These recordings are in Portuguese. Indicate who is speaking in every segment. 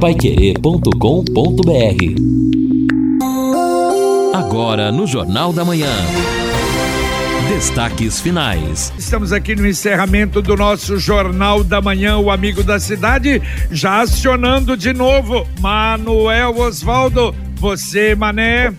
Speaker 1: Paiquerê.com.br Agora no Jornal da Manhã. Destaques finais.
Speaker 2: Estamos aqui no encerramento do nosso Jornal da Manhã, o Amigo da Cidade, já acionando de novo. Manuel Osvaldo, você, Mané.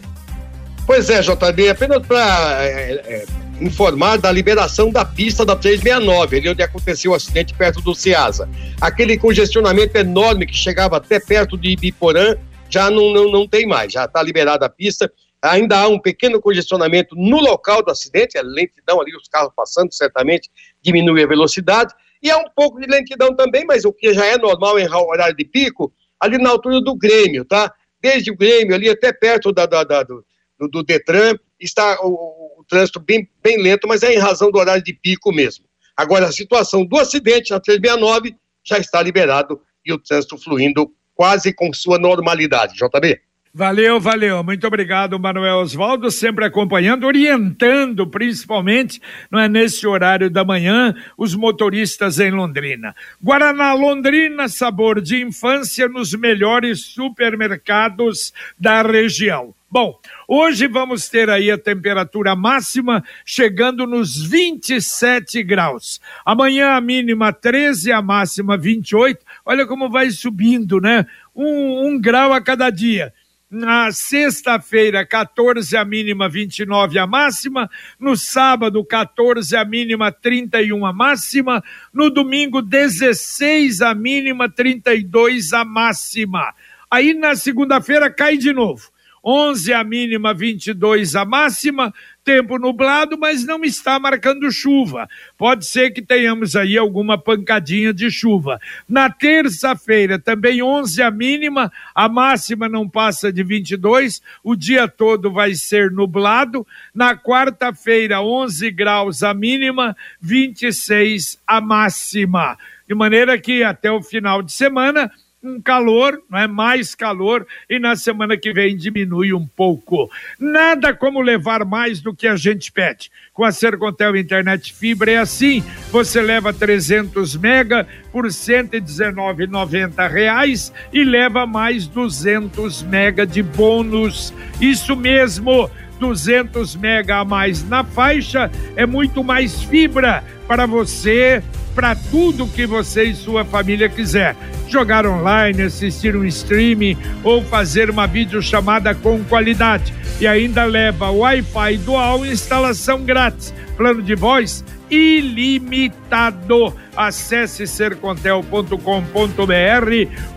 Speaker 3: Pois é, JB, apenas para é, é, informar da liberação da pista da 369, ali onde aconteceu o acidente perto do Ceasa. Aquele congestionamento enorme que chegava até perto de Ibiporã, já não, não, não tem mais, já está liberada a pista ainda há um pequeno congestionamento no local do acidente, a lentidão ali, os carros passando, certamente diminui a velocidade, e há um pouco de lentidão também, mas o que já é normal em horário de pico, ali na altura do Grêmio, tá? Desde o Grêmio ali até perto da, da, da do, do, Detran, está o, trânsito bem, bem lento, mas é em razão do horário de pico mesmo. Agora, a situação do acidente na 369 já está liberado e o trânsito fluindo quase com sua normalidade. JB?
Speaker 2: Valeu, valeu. Muito obrigado, Manuel Oswaldo, sempre acompanhando, orientando, principalmente, não é nesse horário da manhã, os motoristas em Londrina. Guaraná Londrina, sabor de infância nos melhores supermercados da região. Bom, hoje vamos ter aí a temperatura máxima chegando nos 27 graus. Amanhã a mínima 13, a máxima 28. Olha como vai subindo, né? Um, um grau a cada dia. Na sexta-feira, 14 a mínima, 29 a máxima. No sábado, 14 a mínima, 31 a máxima. No domingo, 16 a mínima, 32 a máxima. Aí na segunda-feira cai de novo. 11 a mínima, 22 a máxima, tempo nublado, mas não está marcando chuva. Pode ser que tenhamos aí alguma pancadinha de chuva. Na terça-feira, também 11 a mínima, a máxima não passa de 22, o dia todo vai ser nublado. Na quarta-feira, 11 graus a mínima, 26 a máxima. De maneira que até o final de semana um calor, não é mais calor, e na semana que vem diminui um pouco. Nada como levar mais do que a gente pede. Com a Sercontel Internet Fibra é assim, você leva 300 mega por 119,90 reais e leva mais 200 mega de bônus. Isso mesmo, 200 mega a mais na faixa é muito mais fibra para você, para tudo que você e sua família quiser jogar online, assistir um streaming ou fazer uma videochamada com qualidade. E ainda leva Wi-Fi dual instalação grátis. Plano de voz ilimitado. Acesse sercontel.com.br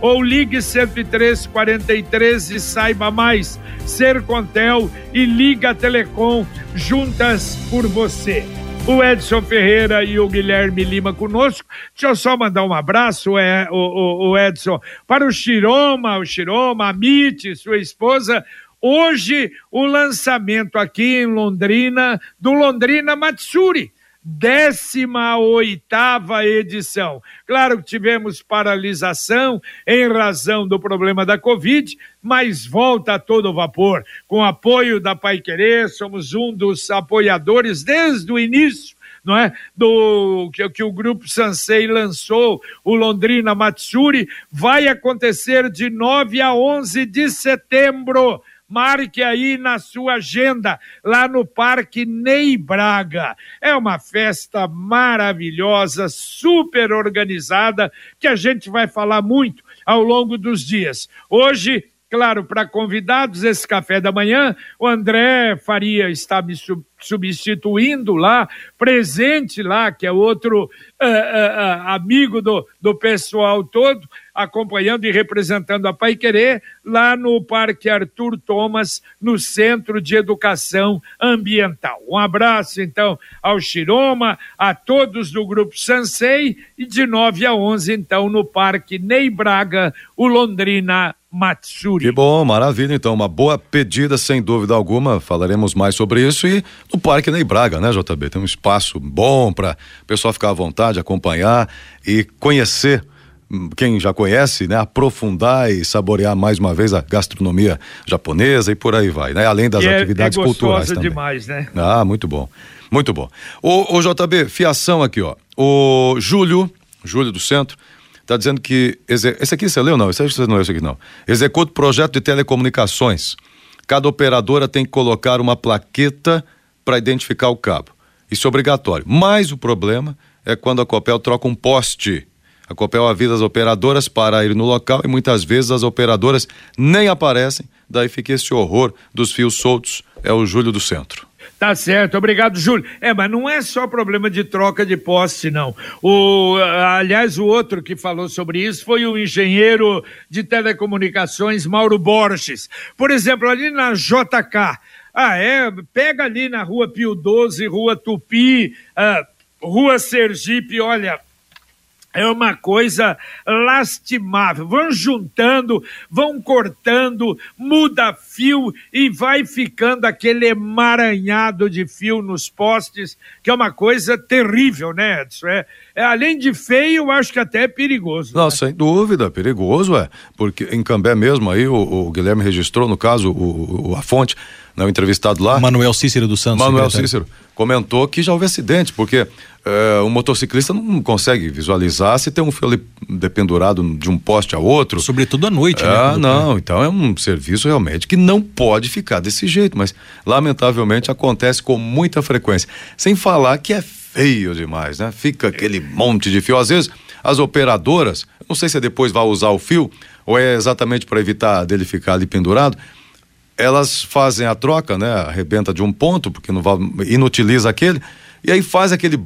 Speaker 2: ou ligue 10343 e saiba mais. Sercontel e Liga Telecom juntas por você o Edson Ferreira e o Guilherme Lima conosco. Deixa eu só mandar um abraço, é, o, o, o Edson, para o Chiroma, o Chiroma, a Mite, sua esposa. Hoje, o lançamento aqui em Londrina do Londrina Matsuri 18 edição. Claro que tivemos paralisação em razão do problema da Covid, mas volta a todo vapor. Com apoio da Pai Querer, somos um dos apoiadores desde o início não é? Do que, que, o grupo Sansei lançou, o Londrina Matsuri, vai acontecer de 9 a 11 de setembro Marque aí na sua agenda, lá no Parque Ney Braga. É uma festa maravilhosa, super organizada, que a gente vai falar muito ao longo dos dias. Hoje, claro, para convidados, esse café da manhã, o André Faria está me substituindo lá, presente lá, que é outro uh, uh, uh, amigo do, do pessoal todo, acompanhando e representando a Pai Querer, lá no Parque Arthur Thomas, no Centro de Educação Ambiental. Um abraço, então, ao Chiroma, a todos do Grupo Sansei, e de 9 a 11, então, no Parque Ney Braga, o Londrina Matsuri.
Speaker 4: Que bom, maravilha. Então, uma boa pedida, sem dúvida alguma. Falaremos mais sobre isso. E no Parque Ney Braga, né, JB? Tem um espaço bom para o pessoal ficar à vontade, acompanhar e conhecer hum, quem já conhece, né, aprofundar e saborear mais uma vez a gastronomia japonesa e por aí vai, né? Além das atividades
Speaker 2: é, é
Speaker 4: culturais também.
Speaker 2: demais, né?
Speaker 4: Ah, muito bom. Muito bom. O, o JB, fiação aqui, ó. O Júlio, Júlio do Centro, Está dizendo que. Esse aqui você leu, não? Esse, você não leu esse aqui, não. Executa projeto de telecomunicações. Cada operadora tem que colocar uma plaqueta para identificar o cabo. Isso é obrigatório. Mas o problema é quando a Copel troca um poste. A Copel avisa as operadoras para ir no local e muitas vezes as operadoras nem aparecem, daí fica esse horror dos fios soltos. É o Júlio do Centro.
Speaker 2: Tá certo, obrigado, Júlio. É, mas não é só problema de troca de poste, não. O, aliás, o outro que falou sobre isso foi o engenheiro de telecomunicações Mauro Borges. Por exemplo, ali na JK, ah, é, pega ali na rua Pio 12, rua Tupi, ah, rua Sergipe, olha, é uma coisa lastimável. Vão juntando, vão cortando, muda fio e vai ficando aquele emaranhado de fio nos postes, que é uma coisa terrível, né, Edson? É, é, além de feio, acho que até é perigoso.
Speaker 4: Não, né? sem dúvida, perigoso, é. Porque em Cambé mesmo, aí o, o Guilherme registrou, no caso, o, o, a fonte, né, o entrevistado lá.
Speaker 1: Manuel Cícero dos Santos.
Speaker 4: Manuel Cícero comentou que já houve acidente, porque uh, o motociclista não consegue visualizar se tem um fio ali dependurado de um poste a outro.
Speaker 1: Sobretudo à noite,
Speaker 4: né? Ah, não, então é um serviço realmente que não pode ficar desse jeito, mas lamentavelmente acontece com muita frequência. Sem falar que é feio demais, né? Fica aquele monte de fio. Às vezes, as operadoras, não sei se depois vai usar o fio ou é exatamente para evitar dele ficar ali pendurado, elas fazem a troca, né? Arrebenta de um ponto, porque não vai, inutiliza aquele, e aí faz aquele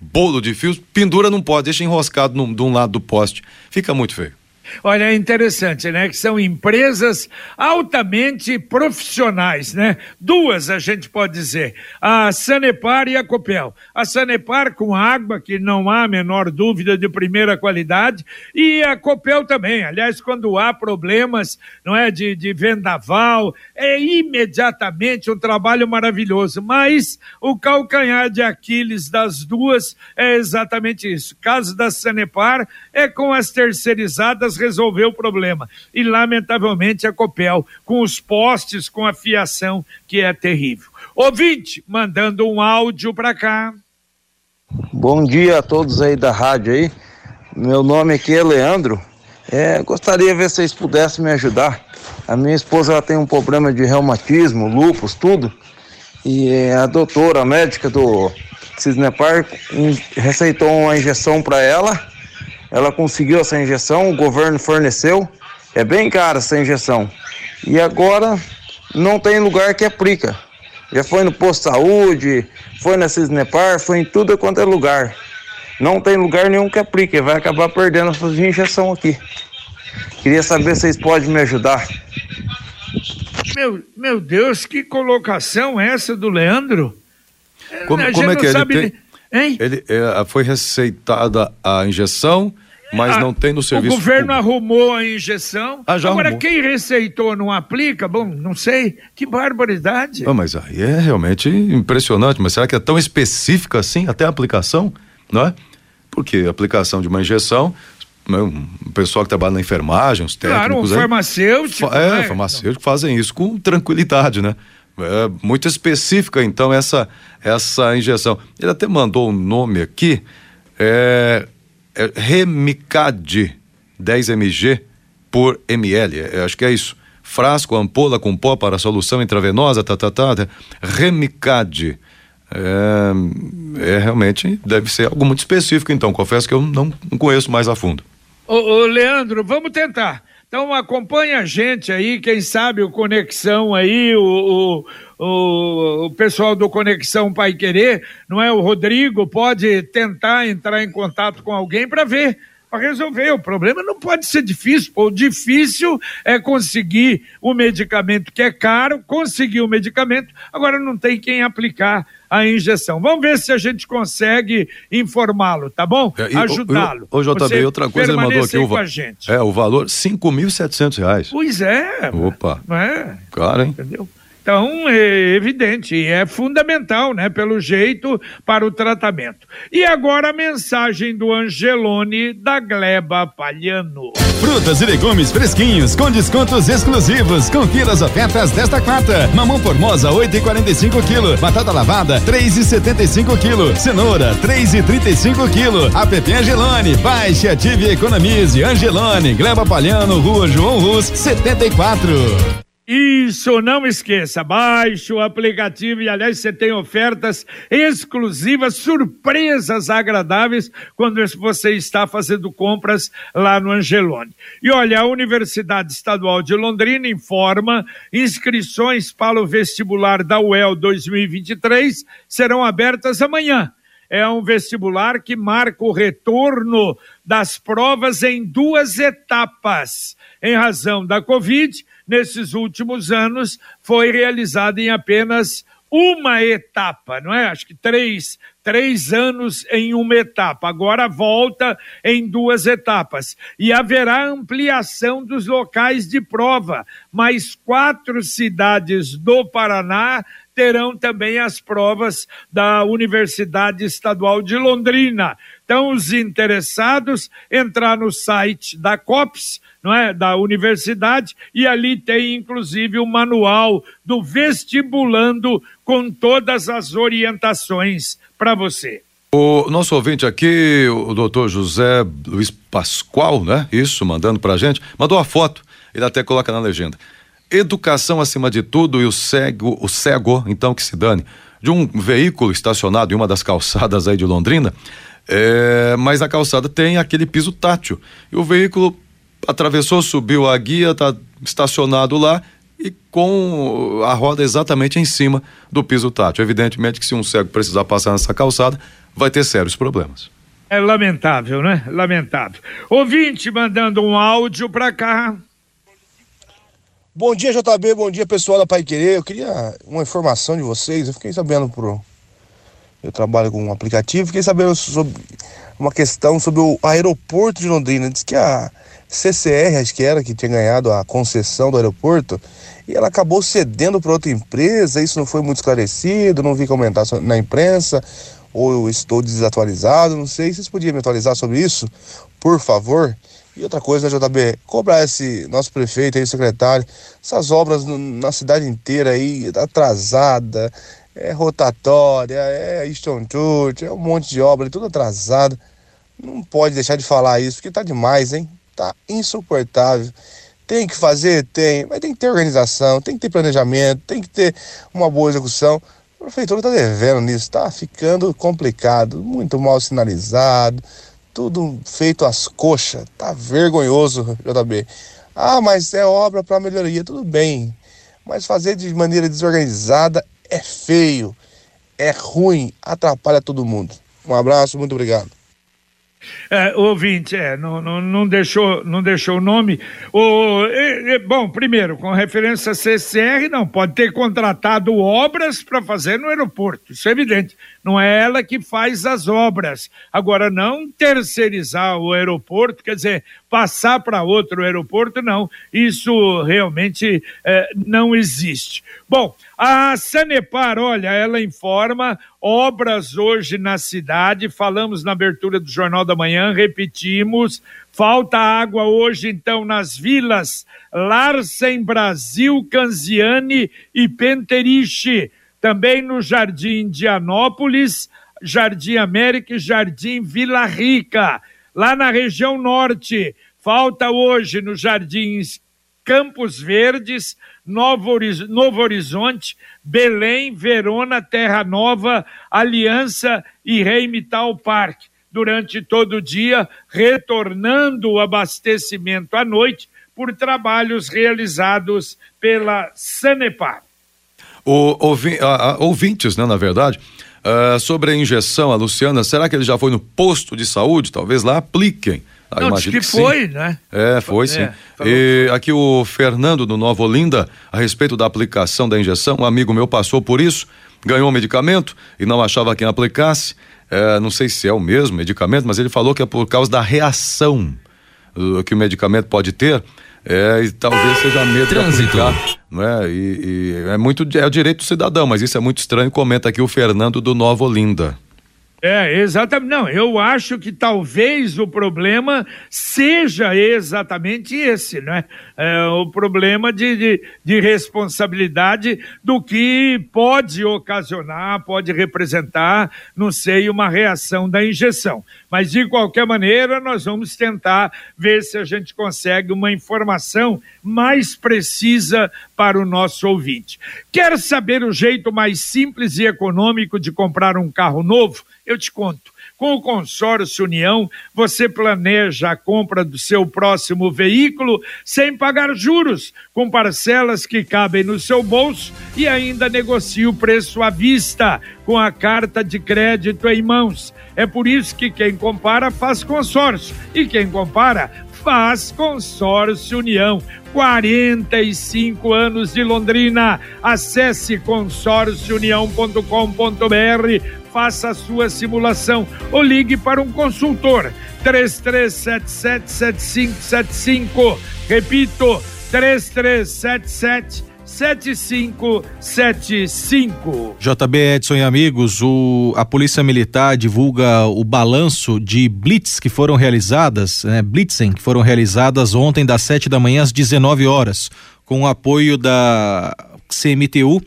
Speaker 4: bolo de fios, pendura não pode, deixa enroscado num, de um lado do poste. Fica muito feio.
Speaker 2: Olha, é interessante, né? Que são empresas altamente profissionais, né? Duas a gente pode dizer, a Sanepar e a Copel. A Sanepar com água, que não há a menor dúvida de primeira qualidade, e a Copel também. Aliás, quando há problemas, não é, de, de vendaval, é imediatamente um trabalho maravilhoso. Mas o calcanhar de Aquiles das duas é exatamente isso. O caso da Sanepar é com as terceirizadas resolver o problema. E, lamentavelmente, a Copel, com os postes, com a fiação, que é terrível. Ouvinte, mandando um áudio para cá.
Speaker 5: Bom dia a todos aí da rádio aí. Meu nome aqui é Leandro. É, gostaria de ver se vocês pudessem me ajudar. A minha esposa ela tem um problema de reumatismo, lupus, tudo. E é, a doutora, a médica do Cisnepar, receitou uma injeção para ela ela conseguiu essa injeção, o governo forneceu. É bem cara essa injeção. E agora não tem lugar que aplica. Já foi no posto de saúde, foi na Cisnepar, foi em tudo quanto é lugar. Não tem lugar nenhum que aplique, vai acabar perdendo essa injeção aqui. Queria saber se vocês podem me ajudar.
Speaker 2: Meu, meu Deus, que colocação é essa do Leandro?
Speaker 4: Como, como é que ele tem... Hein? Ele, é, foi receitada a injeção, mas ah, não tem no serviço.
Speaker 2: O governo público. arrumou a injeção. Ah, Agora, arrumou. quem receitou não aplica? Bom, não sei. Que barbaridade.
Speaker 4: Ah, mas aí é realmente impressionante. Mas será que é tão específica assim, até a aplicação? Não é? Porque a aplicação de uma injeção né, o pessoal que trabalha na enfermagem, os técnicos. Claro, um
Speaker 2: farmacêutico.
Speaker 4: É, né? farmacêutico fazem isso com tranquilidade, né? É muito específica, então, essa, essa injeção. Ele até mandou um nome aqui, é, é Remicade 10 mg por ml, é, acho que é isso. Frasco, ampola com pó para solução intravenosa, tá, tá, tá, tá. Remicade. É, é, realmente deve ser algo muito específico, então. Confesso que eu não, não conheço mais a fundo.
Speaker 2: Ô, ô Leandro, vamos tentar. Então acompanha a gente aí, quem sabe o Conexão aí, o, o, o, o pessoal do Conexão Pai Querer, não é? O Rodrigo pode tentar entrar em contato com alguém para ver para resolver. O problema não pode ser difícil. O difícil é conseguir o medicamento que é caro, conseguir o medicamento, agora não tem quem aplicar a injeção. Vamos ver se a gente consegue informá-lo, tá bom? É, Ajudá-lo.
Speaker 4: Ô, JB, outra coisa ele mandou aqui o, va é, o valor R$ reais.
Speaker 2: Pois é.
Speaker 4: Opa.
Speaker 2: É?
Speaker 4: Claro, hein?
Speaker 2: Entendeu? Então, é evidente, é fundamental, né, pelo jeito, para o tratamento. E agora a mensagem do Angelone da Gleba Palhano.
Speaker 6: Frutas e legumes fresquinhos com descontos exclusivos. Confira as ofertas desta quarta. Mamão formosa 8,45 kg, batata lavada 3,75 kg, cenoura 3,35 kg. App Angelone, baixe, ative e economize. Angelone, Gleba Palhano, Rua João Rus, 74.
Speaker 2: Isso, não esqueça, baixe o aplicativo e, aliás, você tem ofertas exclusivas, surpresas agradáveis quando você está fazendo compras lá no Angelone. E olha, a Universidade Estadual de Londrina informa inscrições para o vestibular da UEL 2023 serão abertas amanhã. É um vestibular que marca o retorno das provas em duas etapas. Em razão da Covid, nesses últimos anos foi realizada em apenas uma etapa, não é? Acho que três, três anos em uma etapa. Agora volta em duas etapas. E haverá ampliação dos locais de prova. Mais quatro cidades do Paraná terão também as provas da Universidade Estadual de Londrina. Então, os interessados entrar no site da COPS, não é, da universidade, e ali tem inclusive o manual do vestibulando com todas as orientações para você.
Speaker 4: O nosso ouvinte aqui, o doutor José Luiz Pascoal, né? Isso, mandando pra gente, mandou a foto, ele até coloca na legenda. Educação acima de tudo e o cego, o cego, então que se dane, de um veículo estacionado em uma das calçadas aí de Londrina, é, mas a calçada tem aquele piso tátil. E o veículo atravessou, subiu a guia, está estacionado lá e com a roda exatamente em cima do piso tátil. Evidentemente que se um cego precisar passar nessa calçada, vai ter sérios problemas.
Speaker 2: É lamentável, né? Lamentável. Ouvinte mandando um áudio para cá.
Speaker 7: Bom dia, JB. Bom dia, pessoal da Pai Querer. Eu queria uma informação de vocês. Eu fiquei sabendo por. Eu trabalho com um aplicativo. Fiquei sabendo sobre uma questão sobre o aeroporto de Londrina. Diz que a CCR, acho que era, que tinha ganhado a concessão do aeroporto, e ela acabou cedendo para outra empresa. Isso não foi muito esclarecido. Não vi comentar na imprensa. Ou eu estou desatualizado. Não sei. Vocês podiam me atualizar sobre isso, por favor? E outra coisa, né, JB, cobrar esse nosso prefeito aí, secretário, essas obras na cidade inteira aí, atrasada, é rotatória, é Easton Church, é um monte de obra, tudo atrasado. Não pode deixar de falar isso, porque tá demais, hein? Tá insuportável. Tem que fazer? Tem, mas tem que ter organização, tem que ter planejamento, tem que ter uma boa execução. A prefeitura tá devendo nisso, tá ficando complicado, muito mal sinalizado tudo feito às coxas. Tá vergonhoso, JB. Ah, mas é obra para melhoria, tudo bem. Mas fazer de maneira desorganizada é feio, é ruim, atrapalha todo mundo. Um abraço, muito obrigado.
Speaker 2: É, ouvinte, é, não, não, não, deixou, não deixou o nome. O, é, é, bom, primeiro, com referência a CCR, não, pode ter contratado obras para fazer no aeroporto, isso é evidente. Não é ela que faz as obras. Agora, não terceirizar o aeroporto, quer dizer, passar para outro aeroporto, não. Isso realmente é, não existe. Bom, a Sanepar, olha, ela informa obras hoje na cidade. Falamos na abertura do Jornal da Manhã, repetimos. Falta água hoje, então, nas vilas Larsen, Brasil, Canziane e Penteriche. Também no Jardim Indianópolis, Jardim América e Jardim Vila Rica. Lá na região norte, falta hoje nos Jardins Campos Verdes, Novo, Horizonte, Belém, Verona, Terra Nova, Aliança e Reimital Park. Durante todo o dia, retornando o abastecimento à noite por trabalhos realizados pela Sanepar.
Speaker 4: O, ouvi, a, a, ouvintes, né, na verdade, uh, sobre a injeção, a Luciana, será que ele já foi no posto de saúde? Talvez lá apliquem.
Speaker 2: Ah, Não, que, que foi, né?
Speaker 4: É, foi sim. É, e aqui o Fernando do Nova Olinda, a respeito da aplicação da injeção, um amigo meu passou por isso, ganhou um medicamento e não achava quem aplicasse. É, não sei se é o mesmo medicamento, mas ele falou que é por causa da reação uh, que o medicamento pode ter, é, e talvez seja medo
Speaker 1: Trânsito.
Speaker 4: de aplicar, não é? E, e é muito é o direito do cidadão, mas isso é muito estranho. Comenta aqui o Fernando do Nova Olinda.
Speaker 2: É, exatamente. Não, eu acho que talvez o problema seja exatamente esse, né? É, o problema de, de, de responsabilidade do que pode ocasionar, pode representar, não sei, uma reação da injeção. Mas, de qualquer maneira, nós vamos tentar ver se a gente consegue uma informação mais precisa para o nosso ouvinte. Quer saber o jeito mais simples e econômico de comprar um carro novo? Eu te conto. Com o consórcio União, você planeja a compra do seu próximo veículo sem pagar juros, com parcelas que cabem no seu bolso e ainda negocia o preço à vista, com a carta de crédito em mãos. É por isso que quem compara faz consórcio e quem compara faz consórcio União. 45 anos de Londrina. Acesse consórciounião.com.br, faça a sua simulação ou ligue para um consultor 33777575. Repito, 3377 7575.
Speaker 8: JB Edson e amigos, o, a Polícia Militar divulga o balanço de blitz que foram realizadas, né, blitzen que foram realizadas ontem das 7 da manhã às 19 horas, com o apoio da CMTU.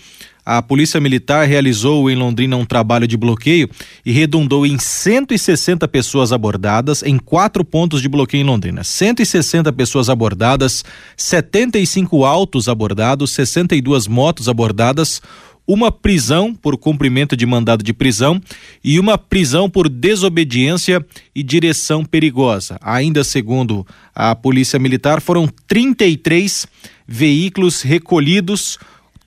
Speaker 8: A Polícia Militar realizou em Londrina um trabalho de bloqueio e redundou em 160 pessoas abordadas em quatro pontos de bloqueio em Londrina. 160 pessoas abordadas, 75 autos abordados, 62 motos abordadas, uma prisão por cumprimento de mandado de prisão e uma prisão por desobediência e direção perigosa. Ainda segundo a Polícia Militar, foram 33 veículos recolhidos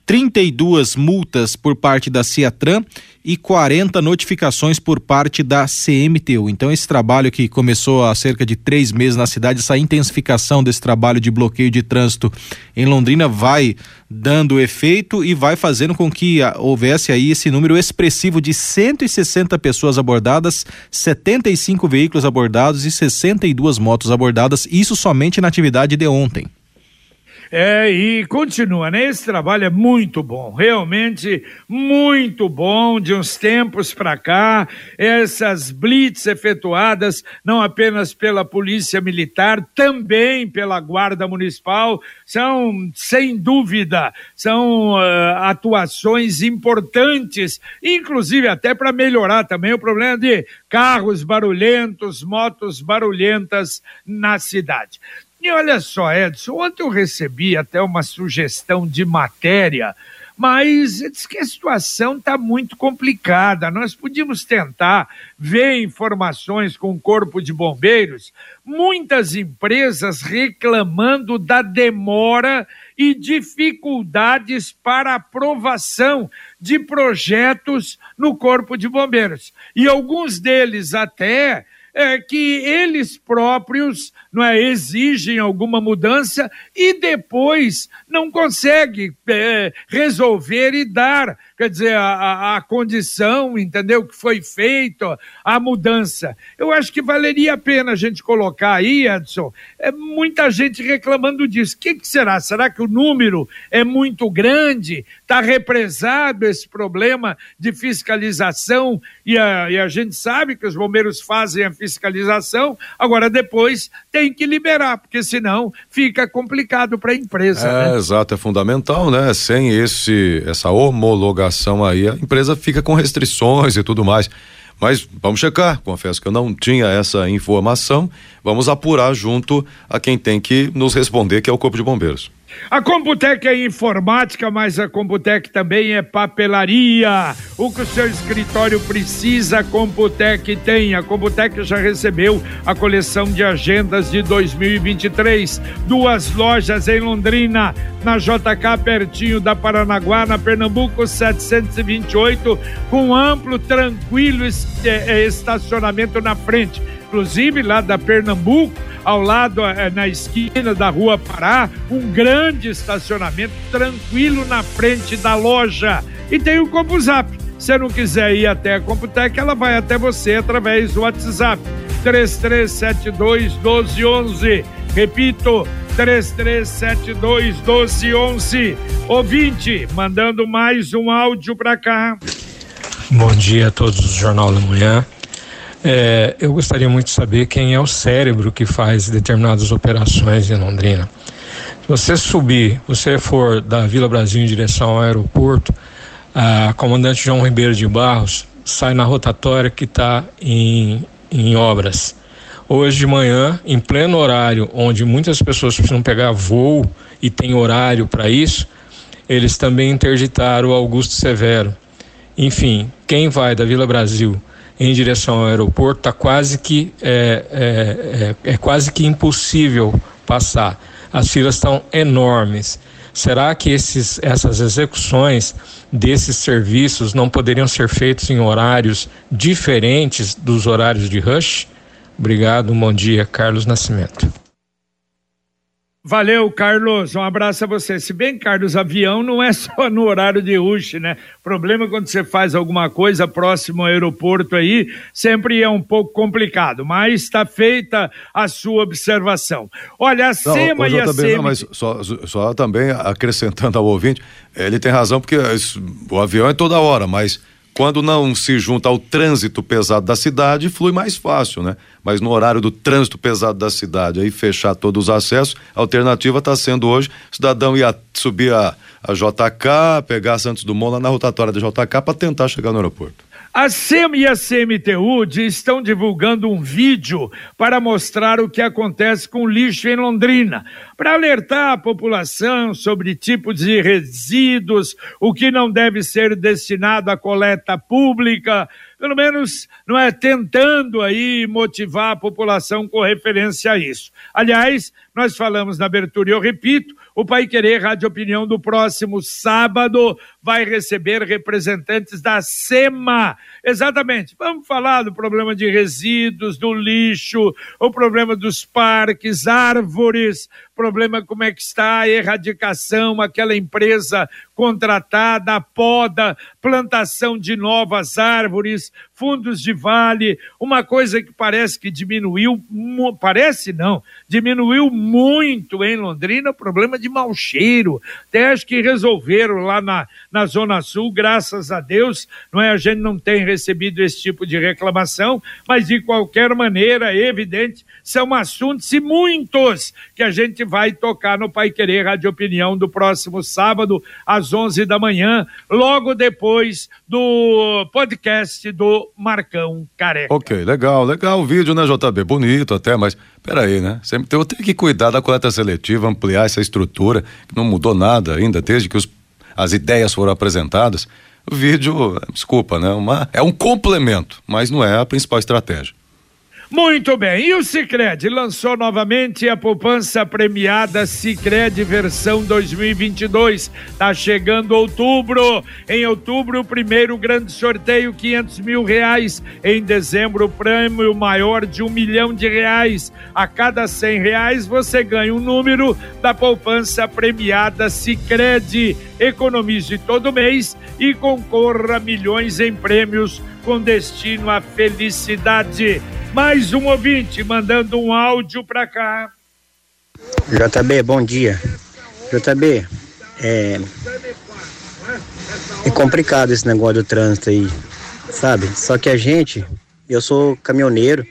Speaker 8: 32 multas por parte da Ciatran e 40 notificações por parte da CMTU. Então, esse trabalho que começou há cerca de três meses na cidade, essa intensificação desse trabalho de bloqueio de trânsito em Londrina vai dando efeito e vai fazendo com que houvesse aí esse número expressivo de 160 pessoas abordadas, 75 veículos abordados e 62 motos abordadas, isso somente na atividade de ontem.
Speaker 2: É, e continua, né? Esse trabalho é muito bom, realmente muito bom. De uns tempos para cá, essas blitz efetuadas não apenas pela Polícia Militar, também pela Guarda Municipal, são, sem dúvida, são uh, atuações importantes, inclusive até para melhorar também o problema de carros barulhentos, motos barulhentas na cidade. E olha só, Edson, ontem eu recebi até uma sugestão de matéria, mas diz que a situação está muito complicada. Nós podíamos tentar ver informações com o Corpo de Bombeiros, muitas empresas reclamando da demora e dificuldades para aprovação de projetos no Corpo de Bombeiros. E alguns deles até é, que eles próprios não é, exigem alguma mudança e depois não conseguem é, resolver e dar, quer dizer, a, a, condição, entendeu? Que foi feito, a mudança. Eu acho que valeria a pena a gente colocar aí, Edson, é muita gente reclamando disso. O que, que será? Será que o número é muito grande? Está represado esse problema de fiscalização e a, e a gente sabe que os bombeiros fazem a fiscalização, agora depois tem que liberar, porque senão fica complicado para a empresa.
Speaker 4: É,
Speaker 2: né?
Speaker 4: exato, é fundamental, né? Sem esse essa homologação aí, a empresa fica com restrições e tudo mais. Mas vamos checar, confesso que eu não tinha essa informação. Vamos apurar junto a quem tem que nos responder, que é o Corpo de Bombeiros.
Speaker 2: A Computec é informática, mas a Computec também é papelaria. O que o seu escritório precisa, a Computec tem. A Computec já recebeu a coleção de agendas de 2023. Duas lojas em Londrina, na JK, pertinho da Paranaguá, na Pernambuco 728, com amplo, tranquilo estacionamento na frente inclusive lá da Pernambuco, ao lado, eh, na esquina da Rua Pará, um grande estacionamento tranquilo na frente da loja. E tem o CompuZap. Se não quiser ir até a Computec, ela vai até você através do WhatsApp 3372 1211. Repito, 3372 1211. Ouvinte, mandando mais um áudio para cá.
Speaker 9: Bom dia a todos do Jornal da Manhã. É, eu gostaria muito de saber quem é o cérebro que faz determinadas operações em Londrina. Se você subir, você for da Vila Brasil em direção ao aeroporto, a comandante João Ribeiro de Barros sai na rotatória que está em, em obras. Hoje de manhã, em pleno horário, onde muitas pessoas precisam pegar voo e tem horário para isso, eles também interditaram o Augusto Severo. Enfim, quem vai da Vila Brasil em direção ao aeroporto está quase que é, é, é, é quase que impossível passar. As filas estão enormes. Será que esses, essas execuções desses serviços não poderiam ser feitos em horários diferentes dos horários de rush? Obrigado, bom dia, Carlos Nascimento.
Speaker 2: Valeu, Carlos. Um abraço a você. Se bem, Carlos, avião não é só no horário de rush, né? Problema é quando você faz alguma coisa próximo ao aeroporto aí, sempre é um pouco complicado, mas está feita a sua observação. Olha, a SEMA e a SEMA...
Speaker 4: Não, mas só, só também acrescentando ao ouvinte, ele tem razão, porque o avião é toda hora, mas quando não se junta ao trânsito pesado da cidade, flui mais fácil, né? Mas no horário do trânsito pesado da cidade, aí fechar todos os acessos, a alternativa está sendo hoje, o cidadão ia subir a, a JK, pegar Santos Dumont lá na rotatória da JK para tentar chegar no aeroporto.
Speaker 2: A SEM e a CMTU estão divulgando um vídeo para mostrar o que acontece com lixo em Londrina, para alertar a população sobre tipos de resíduos, o que não deve ser destinado à coleta pública, pelo menos não é tentando aí motivar a população com referência a isso. Aliás, nós falamos na abertura e eu repito, o Pai Querer Rádio Opinião do próximo sábado vai receber representantes da SEMA. Exatamente. Vamos falar do problema de resíduos, do lixo, o problema dos parques, árvores, problema como é que está a erradicação, aquela empresa contratada, a poda, plantação de novas árvores, fundos de vale, uma coisa que parece que diminuiu, parece não, diminuiu muito em Londrina, o problema de mau cheiro, até acho que resolveram lá na, na Zona Sul, graças a Deus, não é, a gente não tem recebido esse tipo de reclamação, mas de qualquer maneira, é evidente, são assuntos e muitos que a gente vai tocar no Pai Querer Rádio Opinião do próximo sábado, às 11 da manhã, logo depois do podcast do Marcão Careca.
Speaker 4: Ok, legal, legal o vídeo, né, JB? Bonito até, mas peraí, né? Sempre tem, eu tenho que cuidar da coleta seletiva, ampliar essa estrutura, que não mudou nada ainda, desde que os, as ideias foram apresentadas. O vídeo, desculpa, né? Uma, é um complemento, mas não é a principal estratégia.
Speaker 2: Muito bem, e o Cicred lançou novamente a poupança premiada Cicred versão 2022. Tá chegando outubro. Em outubro, o primeiro grande sorteio, 500 mil reais. Em dezembro, o prêmio maior de um milhão de reais. A cada 100 reais, você ganha um número da poupança premiada Cicred. Economize todo mês e concorra a milhões em prêmios com destino à felicidade. Mais um ouvinte mandando um áudio para cá.
Speaker 10: JB, bom dia. JB, é, é complicado esse negócio do trânsito aí, sabe? Só que a gente, eu sou caminhoneiro,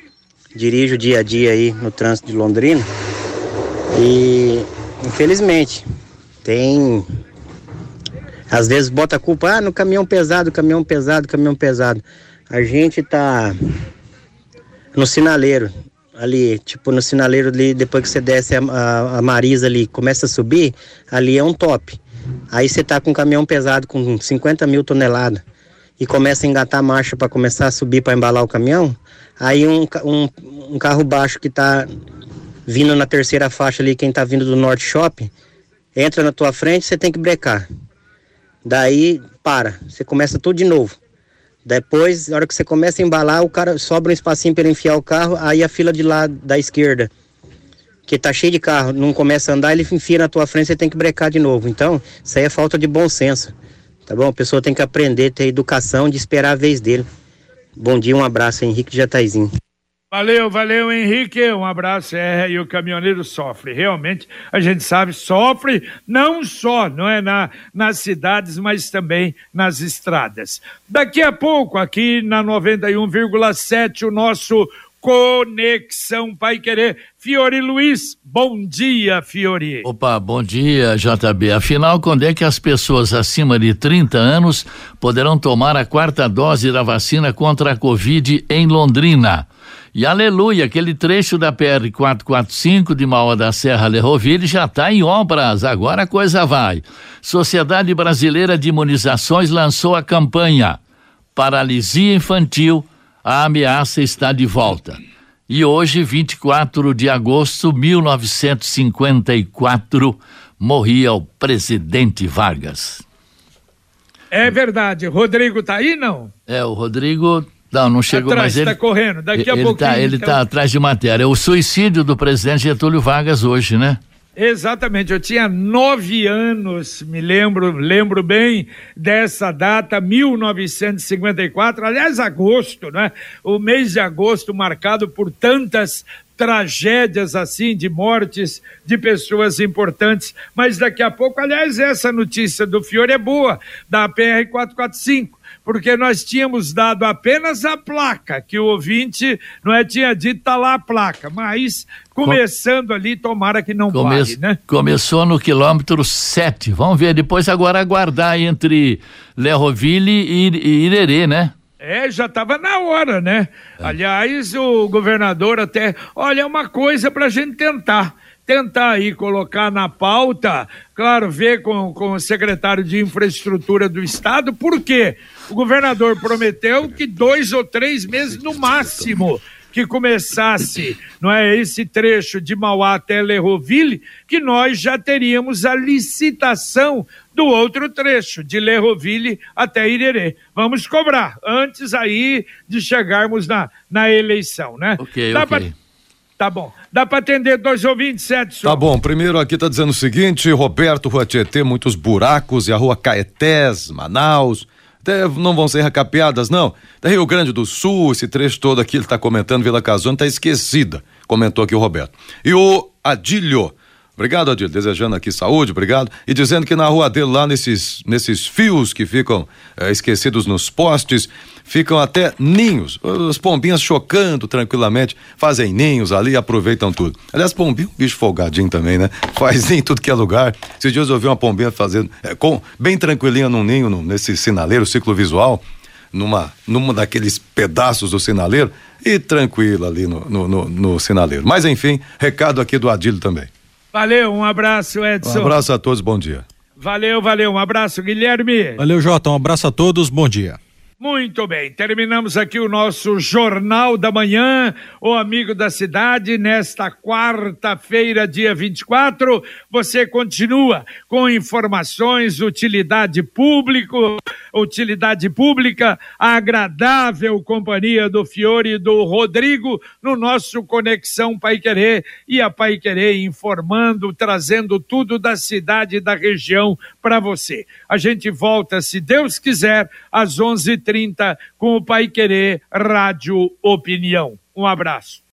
Speaker 10: dirijo dia a dia aí no trânsito de Londrina e infelizmente tem às vezes bota a culpa ah, no caminhão pesado, caminhão pesado, caminhão pesado. A gente tá no sinaleiro, ali, tipo no sinaleiro ali, depois que você desce a, a, a Marisa ali, começa a subir, ali é um top. Aí você tá com um caminhão pesado com 50 mil toneladas e começa a engatar a marcha para começar a subir para embalar o caminhão, aí um, um, um, carro baixo que tá vindo na terceira faixa ali, quem tá vindo do Norte Shopping, entra na tua frente, você tem que brecar. Daí para, você começa tudo de novo. Depois, na hora que você começa a embalar, o cara sobra um espacinho para enfiar o carro, aí a fila de lá da esquerda, que tá cheio de carro, não começa a andar, ele enfia na tua frente, você tem que brecar de novo. Então, isso aí é falta de bom senso. Tá bom? A pessoa tem que aprender, ter educação de esperar a vez dele. Bom dia, um abraço, Henrique Jataizinho.
Speaker 2: Valeu, valeu, Henrique. Um abraço. É, e o caminhoneiro sofre. Realmente, a gente sabe, sofre não só, não é na, nas cidades, mas também nas estradas. Daqui a pouco, aqui na 91,7, o nosso Conexão Pai Querer. Fiore Luiz, bom dia, Fiore.
Speaker 11: Opa, bom dia, JB. Afinal, quando é que as pessoas acima de 30 anos poderão tomar a quarta dose da vacina contra a Covid em Londrina? E aleluia, aquele trecho da PR 445 de Mauá da Serra Lerroville já está em obras, agora a coisa vai. Sociedade Brasileira de Imunizações lançou a campanha Paralisia Infantil a ameaça está de volta. E hoje, 24 de agosto de 1954, morria o presidente Vargas.
Speaker 2: É verdade. Rodrigo tá aí, não?
Speaker 11: É, o Rodrigo. Não, não chegou
Speaker 2: Atrás,
Speaker 11: mais. Ele
Speaker 2: está correndo. Daqui a
Speaker 11: ele
Speaker 2: pouquinho.
Speaker 11: Tá, ele está
Speaker 2: então.
Speaker 11: atrás de matéria. O suicídio do presidente Getúlio Vargas hoje, né?
Speaker 2: Exatamente, eu tinha nove anos, me lembro, lembro bem dessa data, 1954, aliás, agosto, né? O mês de agosto marcado por tantas tragédias assim, de mortes de pessoas importantes. Mas daqui a pouco, aliás, essa notícia do Fiore é boa, da PR 445 porque nós tínhamos dado apenas a placa, que o ouvinte não é, tinha dito, tá lá a placa, mas começando ali, tomara que não
Speaker 11: Come
Speaker 2: pare, né?
Speaker 11: Começou no quilômetro 7. Vamos ver, depois agora aguardar entre Lerroville e, e Irerê, né?
Speaker 2: É, já estava na hora, né? É. Aliás, o governador até, olha, é uma coisa para a gente tentar tentar aí colocar na pauta, claro, ver com, com o secretário de infraestrutura do estado, porque o governador prometeu que dois ou três meses no máximo que começasse, não é esse trecho de Mauá até Lerroville, que nós já teríamos a licitação do outro trecho, de Lerroville até Irerê. Vamos cobrar, antes aí de chegarmos na, na eleição, né?
Speaker 11: Ok,
Speaker 2: Dá
Speaker 11: ok.
Speaker 2: Pra... Tá bom. Dá para atender dois ouvintes, Edson?
Speaker 4: Tá bom. Primeiro aqui tá dizendo o seguinte: Roberto, Rua Tietê, muitos buracos e a rua Caetés, Manaus. Não vão ser recapeadas, não. Da Rio Grande do Sul, esse trecho todo aqui, ele tá comentando, Vila Casone tá esquecida. Comentou aqui o Roberto. E o Adílio. Obrigado, Adílio. Desejando aqui saúde, obrigado. E dizendo que na rua dele, lá nesses, nesses fios que ficam eh, esquecidos nos postes, ficam até ninhos. As pombinhas chocando tranquilamente, fazem ninhos ali, aproveitam tudo. Aliás, pombinho, bicho folgadinho também, né? Faz em tudo que é lugar. Esses dias eu vi uma pombinha fazendo, é, com, bem tranquilinha num ninho, num, nesse sinaleiro, ciclo visual, numa, numa daqueles pedaços do sinaleiro, e tranquila ali no, no, no, no sinaleiro. Mas enfim, recado aqui do Adílio também.
Speaker 2: Valeu, um abraço, Edson.
Speaker 4: Um abraço a todos, bom dia.
Speaker 2: Valeu, valeu, um abraço, Guilherme.
Speaker 8: Valeu, Jota, um abraço a todos, bom dia.
Speaker 2: Muito bem, terminamos aqui o nosso Jornal da Manhã, o Amigo da Cidade, nesta quarta-feira, dia 24. Você continua com informações, utilidade público, utilidade pública, a agradável companhia do Fiore e do Rodrigo no nosso Conexão Pai Querer e a Pai Querer informando, trazendo tudo da cidade e da região para você. A gente volta, se Deus quiser, às 11:30 com o Pai Querer Rádio Opinião. Um abraço.